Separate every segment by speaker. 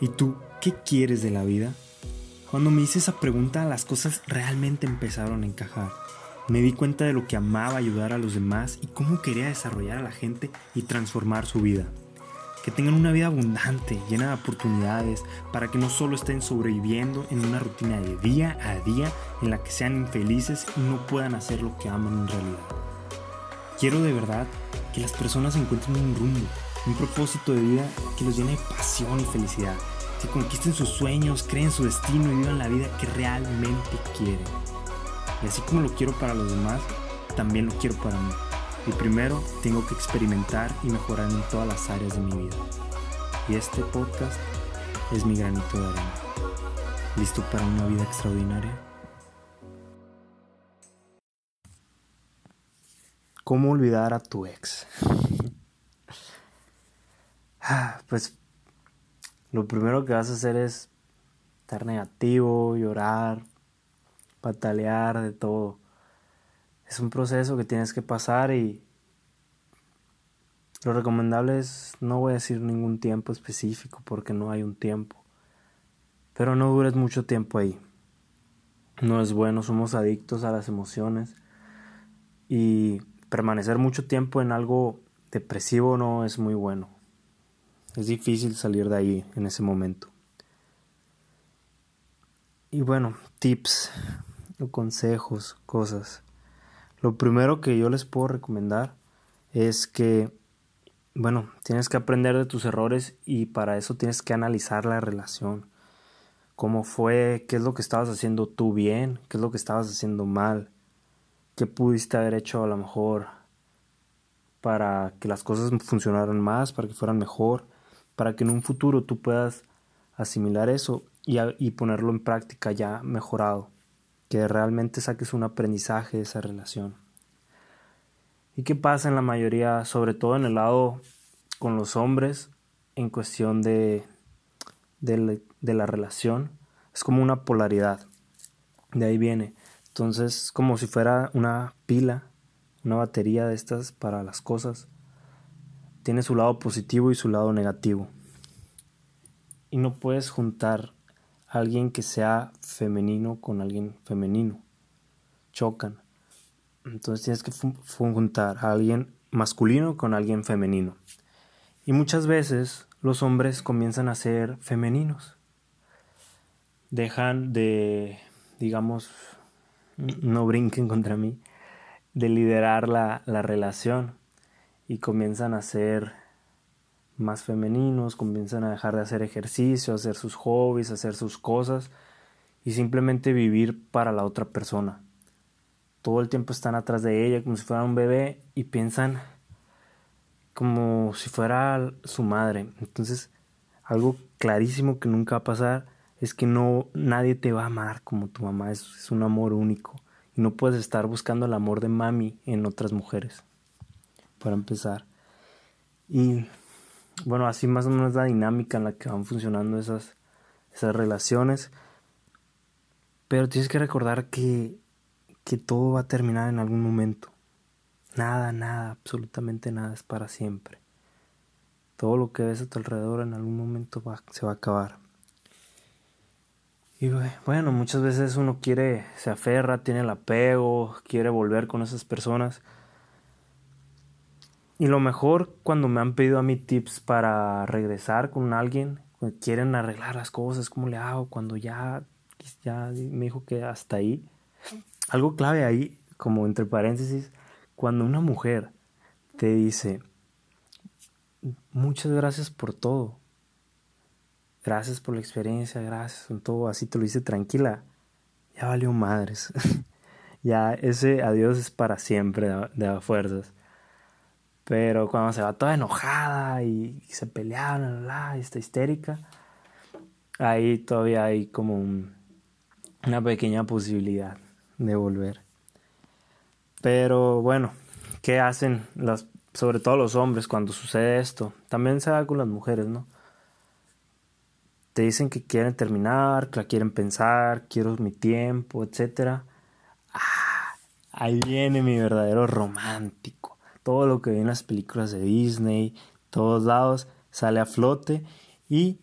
Speaker 1: ¿Y tú qué quieres de la vida? Cuando me hice esa pregunta las cosas realmente empezaron a encajar. Me di cuenta de lo que amaba ayudar a los demás y cómo quería desarrollar a la gente y transformar su vida. Que tengan una vida abundante, llena de oportunidades, para que no solo estén sobreviviendo en una rutina de día a día en la que sean infelices y no puedan hacer lo que aman en realidad. Quiero de verdad que las personas encuentren un rumbo, un propósito de vida que los llene de pasión y felicidad, que conquisten sus sueños, creen su destino y vivan la vida que realmente quieren. Y así como lo quiero para los demás, también lo quiero para mí. Y primero tengo que experimentar y mejorar en todas las áreas de mi vida. Y este podcast es mi granito de arena. ¿Listo para una vida extraordinaria? ¿Cómo olvidar a tu ex? Ah, pues lo primero que vas a hacer es estar negativo, llorar, patalear, de todo. Es un proceso que tienes que pasar y lo recomendable es, no voy a decir ningún tiempo específico porque no hay un tiempo, pero no dures mucho tiempo ahí. No es bueno, somos adictos a las emociones y permanecer mucho tiempo en algo depresivo no es muy bueno. Es difícil salir de ahí en ese momento. Y bueno, tips o consejos, cosas. Lo primero que yo les puedo recomendar es que, bueno, tienes que aprender de tus errores y para eso tienes que analizar la relación. Cómo fue, qué es lo que estabas haciendo tú bien, qué es lo que estabas haciendo mal, qué pudiste haber hecho a lo mejor para que las cosas funcionaran más, para que fueran mejor para que en un futuro tú puedas asimilar eso y, ponerlo en práctica ya mejorado, que realmente saques un aprendizaje de esa relación. ¿Y qué pasa en la mayoría, sobre todo en el lado con los hombres, en cuestión de, de, la relación? Es como una polaridad, de ahí viene. Entonces, como si fuera una pila, una batería de estas para las cosas tiene su lado positivo y su lado negativo. Y no puedes juntar a alguien que sea femenino con alguien femenino. Chocan. Entonces tienes que juntar a alguien masculino con alguien femenino. Y muchas veces los hombres comienzan a ser femeninos. Dejan de, digamos, no brinquen contra mí, de liderar la, la relación y comienzan a ser más femeninos, comienzan a dejar de hacer ejercicio, hacer sus hobbies, hacer sus cosas y simplemente vivir para la otra persona. Todo el tiempo están atrás de ella como si fuera un bebé y piensan como si fuera su madre. Entonces, algo clarísimo que nunca va a pasar es que no nadie te va a amar como tu mamá, es, es un amor único y no puedes estar buscando el amor de mami en otras mujeres para empezar. Y bueno, así más o menos la dinámica en la que van funcionando esas, esas relaciones. Pero tienes que recordar que, que todo va a terminar en algún momento. Nada, nada, absolutamente nada es para siempre. Todo lo que ves a tu alrededor en algún momento va, se va a acabar. Y bueno, muchas veces uno quiere, se aferra, tiene el apego, quiere volver con esas personas y lo mejor cuando me han pedido a mí tips para regresar con alguien, quieren arreglar las cosas, ¿cómo le hago? Cuando ya, ya me dijo que hasta ahí. Algo clave ahí, como entre paréntesis, cuando una mujer te dice, muchas gracias por todo, gracias por la experiencia, gracias en todo, así te lo dice tranquila, ya valió madres. ya ese adiós es para siempre de fuerzas. Pero cuando se va toda enojada y, se pelean, la, y está histérica, ahí todavía hay como una pequeña posibilidad de volver. Pero bueno, ¿qué hacen sobre todo los hombres cuando sucede esto? También se da con las mujeres, ¿no? Te dicen que quieren terminar, que la quieren pensar, quiero mi tiempo, etc. Ah, ahí viene mi verdadero romántico todo lo que ve en las películas de Disney, todos lados, sale a flote y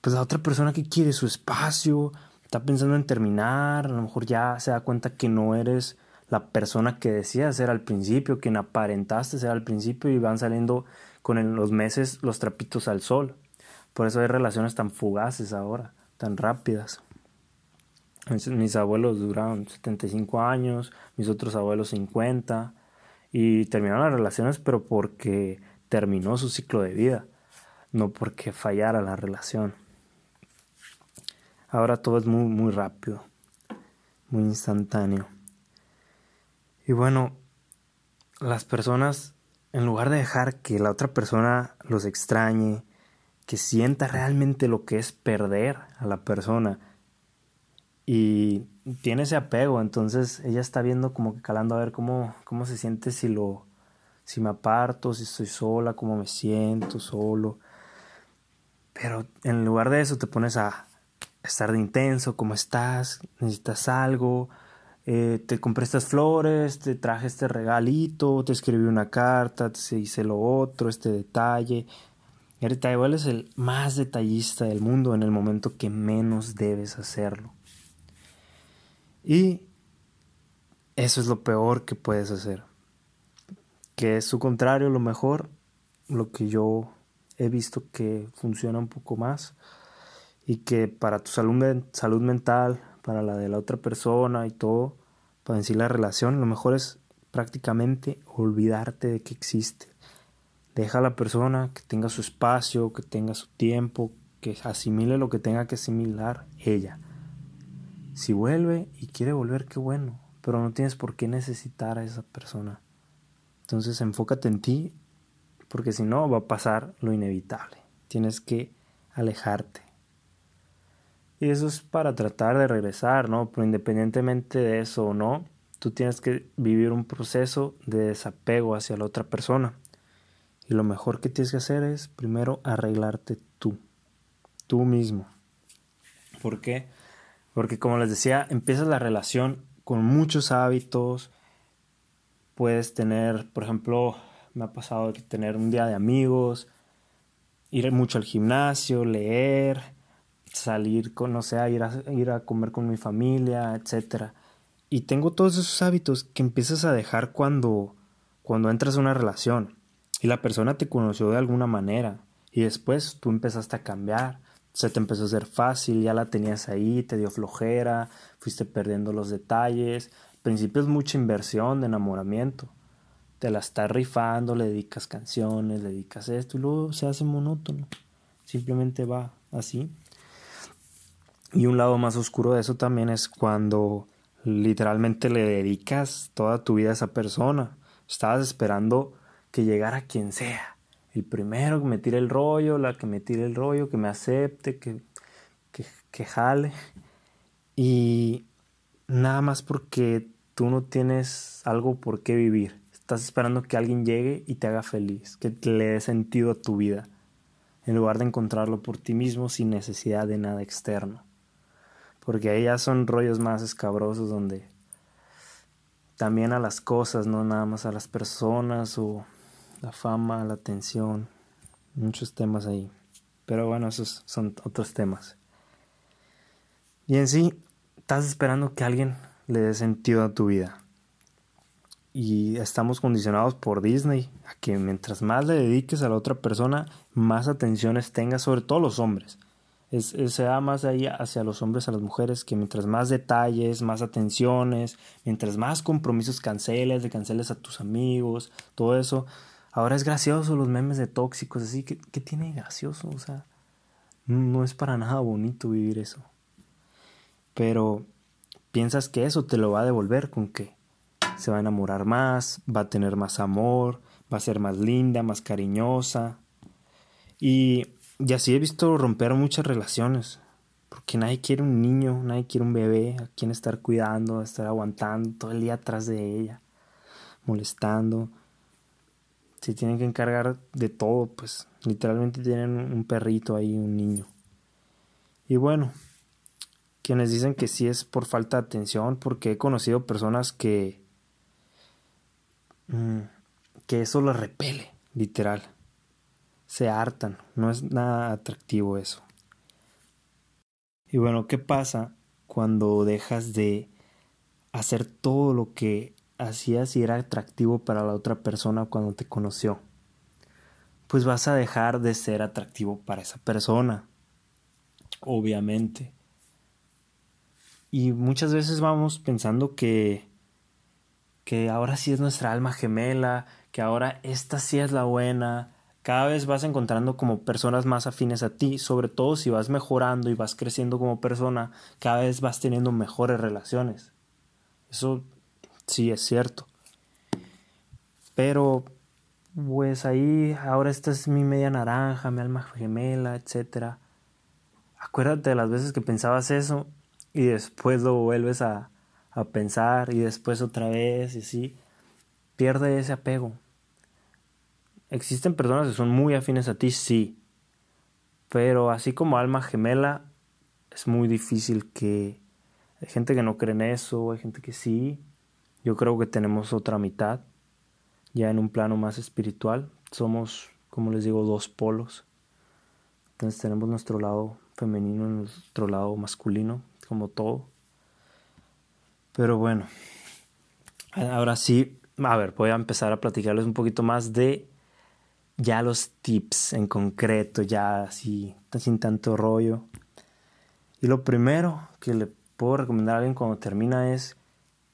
Speaker 1: pues la otra persona que quiere su espacio, está pensando en terminar, a lo mejor ya se da cuenta que no eres la persona que decías ser al principio, quien aparentaste ser al principio y van saliendo con los meses los trapitos al sol. Por eso hay relaciones tan fugaces ahora, tan rápidas. Mis abuelos duraron 75 años, mis otros abuelos 50 y terminaron las relaciones pero porque terminó su ciclo de vida, no porque fallara la relación. Ahora todo es muy, muy rápido, muy instantáneo. Y bueno, las personas, en lugar de dejar que la otra persona los extrañe, que sienta realmente lo que es perder a la persona y tiene ese apego, entonces ella está viendo como que calando a ver cómo, cómo se siente si lo si me aparto, si estoy sola, cómo me siento solo. Pero en lugar de eso te pones a estar de intenso, cómo estás, necesitas algo, eh, te compré estas flores, te traje este regalito, te escribí una carta, te hice lo otro, este detalle. Y ahorita igual es el más detallista del mundo en el momento que menos debes hacerlo. Y eso es lo peor que puedes hacer. Que es su contrario, lo mejor, lo que yo he visto que funciona un poco más y que para tu salud, mental, para la de la otra persona y todo, para decir la relación, lo mejor es prácticamente olvidarte de que existe. Deja a la persona que tenga su espacio, que tenga su tiempo, que asimile lo que tenga que asimilar ella. Si vuelve y quiere volver, qué bueno, pero no tienes por qué necesitar a esa persona. Entonces enfócate en ti, porque si no va a pasar lo inevitable. Tienes que alejarte. Y eso es para tratar de regresar, ¿no? Pero independientemente de eso o no, tú tienes que vivir un proceso de desapego hacia la otra persona. Y lo mejor que tienes que hacer es primero arreglarte tú, tú mismo. ¿Por qué? Porque como les decía, empiezas la relación con muchos hábitos. Puedes tener, por ejemplo, me ha pasado tener un día de amigos, ir mucho al gimnasio, leer, salir con, no sé, ir a, ir a comer con mi familia, etc. Y tengo todos esos hábitos que empiezas a dejar cuando, cuando entras a una relación y la persona te conoció de alguna manera y después tú empezaste a cambiar, se te empezó a hacer fácil, ya la tenías ahí, te dio flojera, fuiste perdiendo los detalles. Al principio es mucha inversión de enamoramiento. Te la estás rifando, le dedicas canciones, le dedicas esto y luego se hace monótono. Simplemente va así. Y un lado más oscuro de eso también es cuando literalmente le dedicas toda tu vida a esa persona. Estabas esperando que llegara quien sea. El primero que me tire el rollo, la que me tire el rollo, que me acepte, que, que, que jale. Y nada más porque tú no tienes algo por qué vivir. Estás esperando que alguien llegue y te haga feliz, que le dé sentido a tu vida, en lugar de encontrarlo por ti mismo sin necesidad de nada externo porque ahí ya son rollos más escabrosos donde también a las cosas, no nada más a las personas o la fama, la atención, muchos temas ahí. Pero bueno, esos son otros temas. Y en sí, estás esperando que alguien le dé sentido a tu vida. Y estamos condicionados por Disney a que mientras más le dediques a la otra persona, más atenciones tengas, sobre todo los hombres se da más ahí hacia los hombres, a las mujeres, que mientras más detalles, más atenciones, mientras más compromisos canceles, de canceles a tus amigos, todo eso. Ahora es gracioso los memes de tóxicos, así que, ¿qué tiene gracioso? O sea, no es para nada bonito vivir eso. Pero piensas que eso te lo va a devolver con que se va a enamorar más, va a tener más amor, va a ser más linda, más cariñosa. Y y así he visto romper muchas relaciones. Porque nadie quiere un niño, nadie quiere un bebé a quien estar cuidando, estar aguantando todo el día atrás de ella, molestando. Se tienen que encargar de todo, pues literalmente tienen un perrito ahí, un niño. Y bueno, quienes dicen que sí es por falta de atención, porque he conocido personas que, mm, que eso lo repele, literal se hartan. No es nada atractivo eso. Y bueno, ¿qué pasa cuando dejas de hacer todo lo que hacías y era atractivo para la otra persona cuando te conoció? Pues vas a dejar de ser atractivo para esa persona. Obviamente. Y muchas veces vamos pensando que que ahora sí es nuestra alma gemela, que ahora esta sí es la buena. Cada vez vas encontrando como personas más afines a ti, sobre todo si vas mejorando y vas creciendo como persona, cada vez vas teniendo mejores relaciones. Eso sí es cierto. Pero, pues ahí, ahora esta es mi media naranja, mi alma gemela, etc. Acuérdate de las veces que pensabas eso y después lo vuelves a, a pensar y después otra vez y así, pierde ese apego. Existen personas que son muy afines a ti, sí, pero así como alma gemela, es muy difícil que... Hay gente que no cree en eso, hay gente que sí. Yo creo que tenemos otra mitad, ya en un plano más espiritual. Somos, como les digo, dos polos. Entonces tenemos nuestro lado femenino y nuestro lado masculino, como todo. Pero bueno, ahora sí, a ver, voy a empezar a platicarles un poquito más de ya los tips en concreto, ya así, sin tanto rollo. Y lo primero que le puedo recomendar a alguien cuando termina es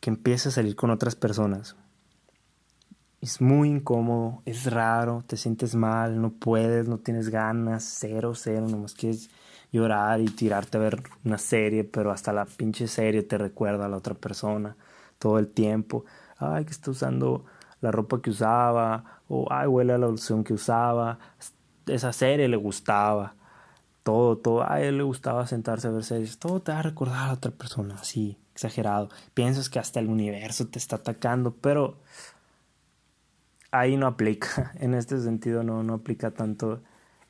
Speaker 1: que empiece a salir con otras personas. Es muy incómodo, es raro, te sientes mal, no puedes, no tienes ganas, cero, cero, nomás quieres llorar y tirarte a ver una serie, pero hasta la pinche serie te recuerda a la otra persona todo el tiempo. Ay, que está usando la ropa que usaba, o ay, huele a la loción que usaba. Esa serie le gustaba. Todo, todo. A él le gustaba sentarse a ver series. Todo te va a recordar a la otra persona, así, exagerado. Piensas que hasta el universo te está atacando, pero ahí no aplica. En este sentido no, no aplica tanto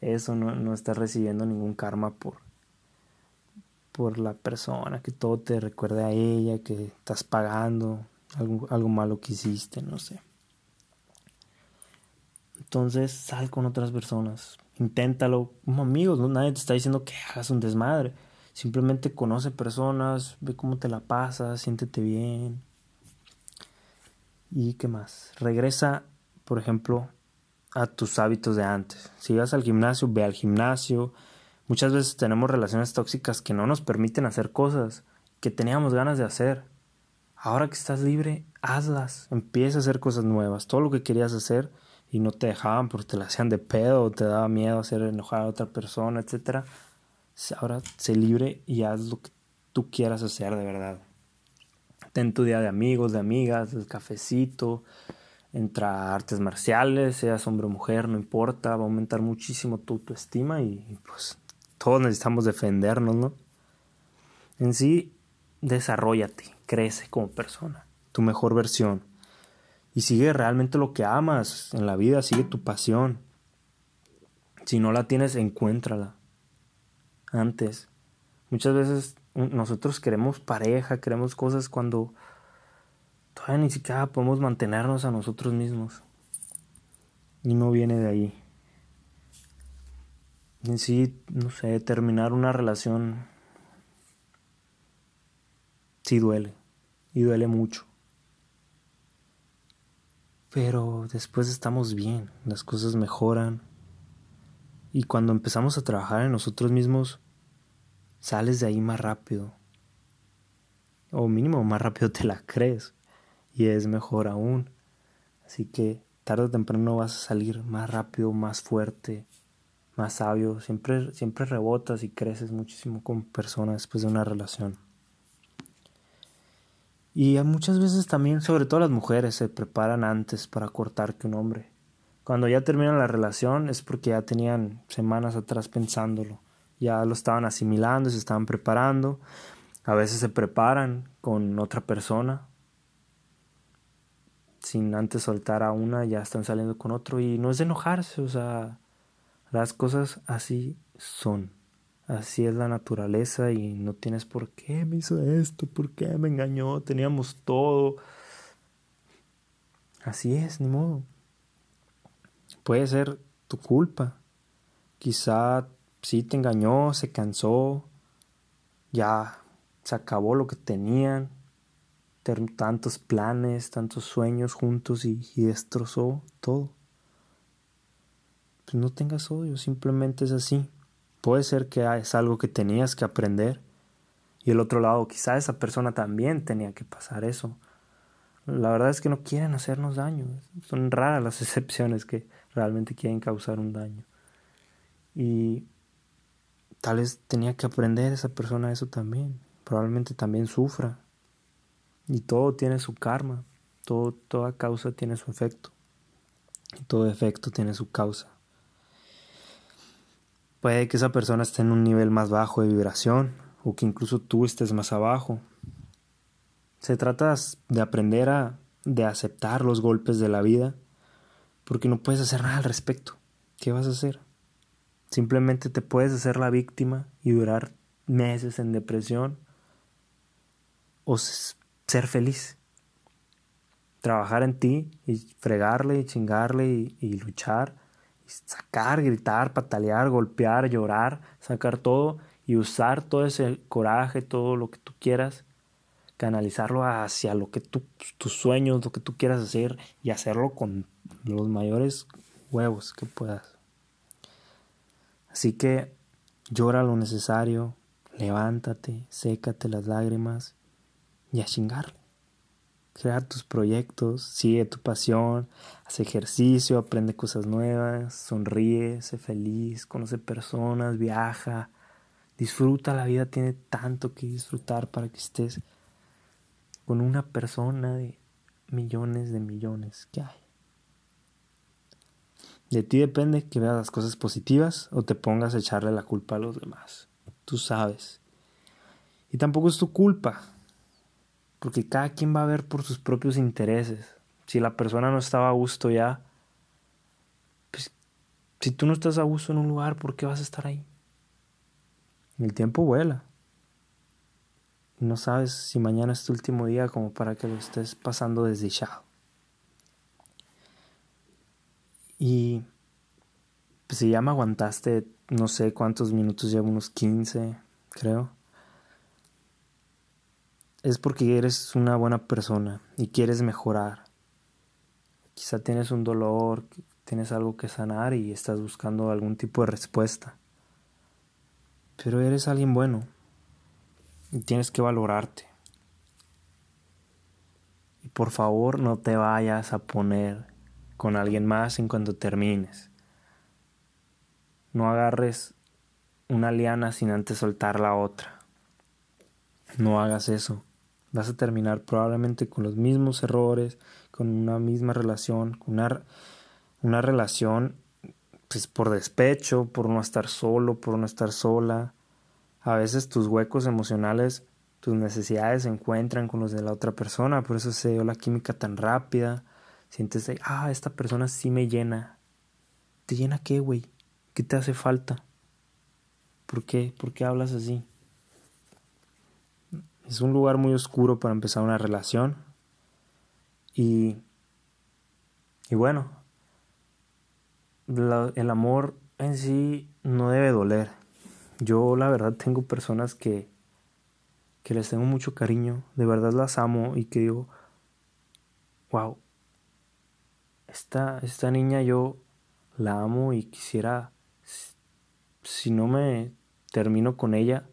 Speaker 1: eso, no, no estás recibiendo ningún karma por, por la persona, que todo te recuerde a ella, que estás pagando algo, algo malo que hiciste, no sé. Entonces sal con otras personas, inténtalo como amigos, ¿no? nadie te está diciendo que hagas un desmadre. Simplemente conoce personas, ve cómo te la pasas, siéntete bien. ¿Y qué más? Regresa, por ejemplo, a tus hábitos de antes. Si vas al gimnasio, ve al gimnasio. Muchas veces tenemos relaciones tóxicas que no nos permiten hacer cosas que teníamos ganas de hacer. Ahora que estás libre, hazlas. Empieza a hacer cosas nuevas. Todo lo que querías hacer y no te dejaban porque te la hacían de pedo o te daba miedo hacer enojar a otra persona, etc. Ahora sé libre y haz lo que tú quieras hacer de verdad. Ten tu día de amigos, de amigas, del cafecito, entra artes marciales, seas hombre o mujer, no importa, va a aumentar muchísimo tu autoestima y, pues todos necesitamos defendernos, ¿no? En sí, desarrollate, crece como persona, tu mejor versión. Y sigue realmente lo que amas en la vida, sigue tu pasión. Si no la tienes, encuéntrala. Antes. Muchas veces nosotros queremos pareja, queremos cosas cuando todavía ni siquiera podemos mantenernos a nosotros mismos. Y no viene de ahí. En sí, no sé, terminar una relación sí duele. Y duele mucho. Pero después estamos bien, las cosas mejoran. Y cuando empezamos a trabajar en nosotros mismos, sales de ahí más rápido. O mínimo más rápido te la crees y es mejor aún. Así que tarde o temprano vas a salir más rápido, más fuerte, más sabio. Siempre, siempre rebotas y creces muchísimo con personas después de una relación. Y muchas veces también, sobre todo las mujeres, se preparan antes para cortar que un hombre. Cuando ya terminan la relación es porque ya tenían semanas atrás pensándolo. Ya lo estaban asimilando, se estaban preparando. A veces se preparan con otra persona sin antes soltar a una, ya están saliendo con otro y no es de enojarse, o sea, las cosas así son. Así es la naturaleza y no tienes por qué me hizo esto, por qué me engañó, teníamos todo. Así es, ni modo. Puede ser tu culpa. Quizá sí te engañó, se cansó, ya se acabó lo que tenían, tantos planes, tantos sueños juntos y, destrozó todo. Pues no tengas odio, simplemente es así. Puede ser que es algo que tenías que aprender. Y el otro lado, quizá esa persona también tenía que pasar eso. La verdad es que no quieren hacernos daño. Son raras las excepciones que realmente quieren causar un daño. Y tal vez tenía que aprender esa persona eso también. Probablemente también sufra. Y todo tiene su karma. Todo, toda causa tiene su efecto. Y todo efecto tiene su causa. Puede que esa persona esté en un nivel más bajo de vibración o que incluso tú estés más abajo. Se trata de aprender a de aceptar los golpes de la vida porque no puedes hacer nada al respecto. ¿Qué vas a hacer? Simplemente te puedes hacer la víctima y durar meses en depresión o ser feliz. Trabajar en ti y fregarle y chingarle y, luchar sacar, gritar, patalear, golpear, llorar, sacar todo y usar todo ese coraje, todo lo que tú quieras, canalizarlo hacia lo que tú, tus sueños, lo que tú quieras hacer y hacerlo con los mayores huevos que puedas. Así que llora lo necesario, levántate, sécate las lágrimas y a chingarle. Crea tus proyectos, sigue tu pasión, haz ejercicio, aprende cosas nuevas, sonríe, sé feliz, conoce personas, viaja, disfruta, la vida tiene tanto que disfrutar para que estés con una persona de millones de millones que hay. De ti depende que veas las cosas positivas o te pongas a echarle la culpa a los demás. Tú sabes. Y tampoco es tu culpa, porque cada quien va a ver por sus propios intereses. Si la persona no estaba a gusto ya, pues si tú no estás a gusto en un lugar, ¿por qué vas a estar ahí? El tiempo vuela. No sabes si mañana es tu último día como para que lo estés pasando desdichado. Y pues si ya me aguantaste, no sé cuántos minutos, llevo unos 15, creo. Es porque eres una buena persona y quieres mejorar. Quizá tienes un dolor, tienes algo que sanar y estás buscando algún tipo de respuesta. Pero eres alguien bueno y tienes que valorarte. Y por favor no te vayas a poner con alguien más en cuanto termines. No agarres una liana sin antes soltar la otra. No hagas eso. Vas a terminar probablemente con los mismos errores, con una misma relación, con una, una relación pues, por despecho, por no estar solo, por no estar sola. A veces tus huecos emocionales, tus necesidades se encuentran con los de la otra persona, por eso se dio la química tan rápida, Sientes de, ah, esta persona sí me llena. ¿Te llena qué, güey? ¿Qué te hace falta? ¿Por qué? ¿Por qué hablas así? Es un lugar muy oscuro para empezar una relación. Y, y bueno, el amor en sí no debe doler. Yo la verdad tengo personas que, que les tengo mucho cariño, de verdad las amo y que digo, wow, esta, esta niña yo la amo y quisiera, si no me termino con ella,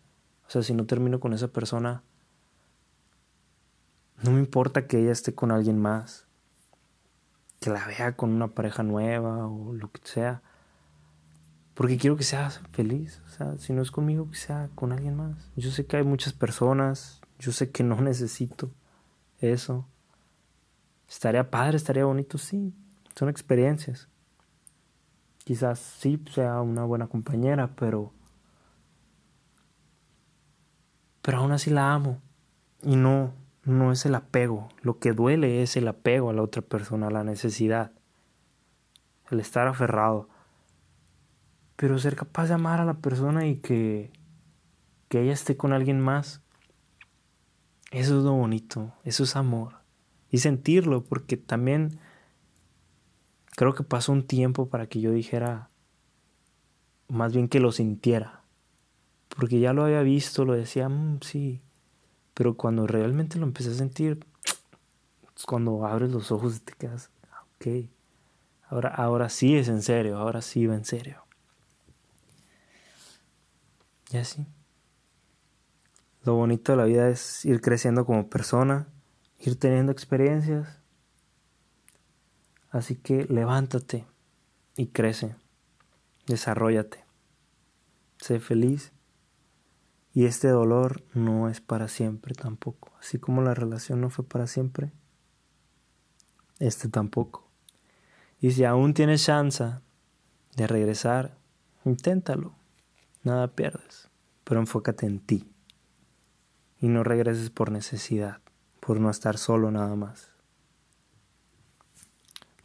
Speaker 1: o sea, si no termino con esa persona, no me importa que ella esté con alguien más, que la vea con una pareja nueva o lo que sea, porque quiero que sea feliz, o sea, si no es conmigo, que sea con alguien más. Yo sé que hay muchas personas, yo sé que no necesito eso. Estaría padre, estaría bonito, sí, son experiencias. Quizás sí sea una buena compañera, pero... Pero aún así la amo. Y no, no es el apego. Lo que duele es el apego a la otra persona, la necesidad. El estar aferrado. Pero ser capaz de amar a la persona y que, que ella esté con alguien más. Eso es lo bonito. Eso es amor. Y sentirlo, porque también Creo que pasó un tiempo para que yo dijera, más bien que lo sintiera. Porque ya lo había visto, lo decía, mm, sí. Pero cuando realmente lo empecé a sentir, cuando abres los ojos y te quedas, ah, ok. Ahora, ahora sí es en serio, ahora sí va en serio. Y así. Lo bonito de la vida es ir creciendo como persona, ir teniendo experiencias. Así que levántate y crece, desarrollate, sé feliz. Y este dolor no es para siempre tampoco. Así como la relación no fue para siempre, este tampoco. Y si aún tienes chance de regresar, inténtalo. Nada pierdes. Pero enfócate en ti. Y no regreses por necesidad, por no estar solo nada más.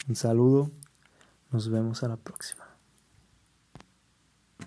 Speaker 1: Un saludo. Nos vemos a la próxima.